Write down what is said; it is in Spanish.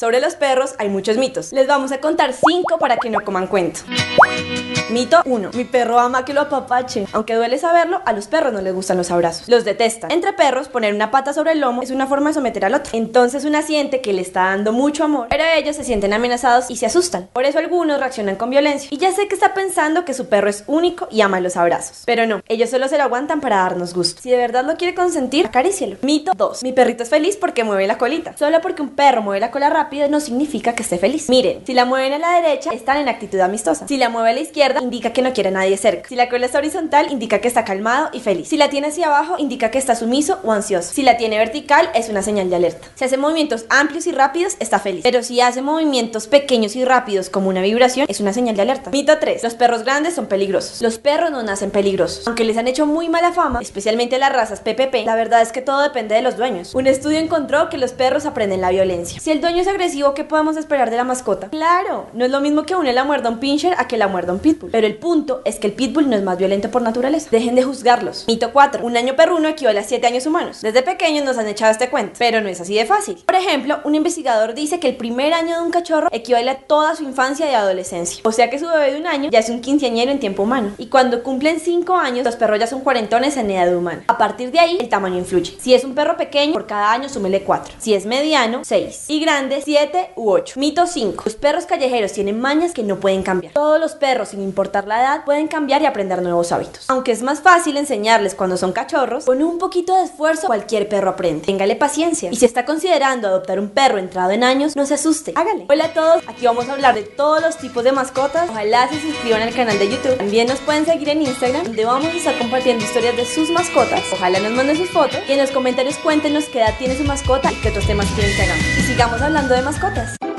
Sobre los perros hay muchos mitos. Les vamos a contar cinco para que no coman cuento. Mito 1. Mi perro ama que lo apapache. Aunque duele saberlo, a los perros no les gustan los abrazos. Los detestan. Entre perros, poner una pata sobre el lomo es una forma de someter al otro. Entonces una siente que le está dando mucho amor, pero ellos se sienten amenazados y se asustan. Por eso algunos reaccionan con violencia. Y ya sé que está pensando que su perro es único y ama los abrazos. Pero no, ellos solo se lo aguantan para darnos gusto. Si de verdad lo quiere consentir, acarícielo. Mito 2. Mi perrito es feliz porque mueve la colita. Solo porque un perro mueve la cola rápido no significa que esté feliz. Miren, si la mueven a la derecha, están en actitud amistosa. Si la mueve a la izquierda, indica que no quiere a nadie cerca. Si la cola está horizontal, indica que está calmado y feliz. Si la tiene hacia abajo, indica que está sumiso o ansioso. Si la tiene vertical, es una señal de alerta. Si hace movimientos amplios y rápidos, está feliz. Pero si hace movimientos pequeños y rápidos como una vibración, es una señal de alerta. Mito 3. Los perros grandes son peligrosos. Los perros no nacen peligrosos. Aunque les han hecho muy mala fama, especialmente las razas PPP, la verdad es que todo depende de los dueños. Un estudio encontró que los perros aprenden la violencia. Si el dueño es agresivo, ¿qué podemos esperar de la mascota? Claro, no es lo mismo que une la muerda a un pincher a que la muerda un pitbull. Pero el punto es que el pitbull no es más violento por naturaleza. Dejen de juzgarlos. Mito 4. Un año perruno equivale a 7 años humanos. Desde pequeños nos han echado este cuento, pero no es así de fácil. Por ejemplo, un investigador dice que el primer año de un cachorro equivale a toda su infancia y adolescencia. O sea que su bebé de un año ya es un quinceañero en tiempo humano. Y cuando cumplen 5 años, los perros ya son cuarentones en edad humana. A partir de ahí, el tamaño influye. Si es un perro pequeño, por cada año súmele 4. Si es mediano, 6. Y grande, 7 u 8. Mito 5. Los perros callejeros tienen mañas que no pueden cambiar. Todos los perros, sin importar la edad, pueden cambiar y aprender nuevos hábitos. Aunque es más fácil enseñarles cuando son cachorros, con un poquito de esfuerzo cualquier perro aprende. Téngale paciencia. Y si está considerando adoptar un perro entrado en años, no se asuste. Hágale. Hola a todos, aquí vamos a hablar de todos los tipos de mascotas. Ojalá se suscriban al canal de YouTube. También nos pueden seguir en Instagram, donde vamos a estar compartiendo historias de sus mascotas. Ojalá nos manden sus fotos y en los comentarios cuéntenos qué edad tiene su mascota y qué otros temas quieren que hagamos. Y sigamos hablando mascotas.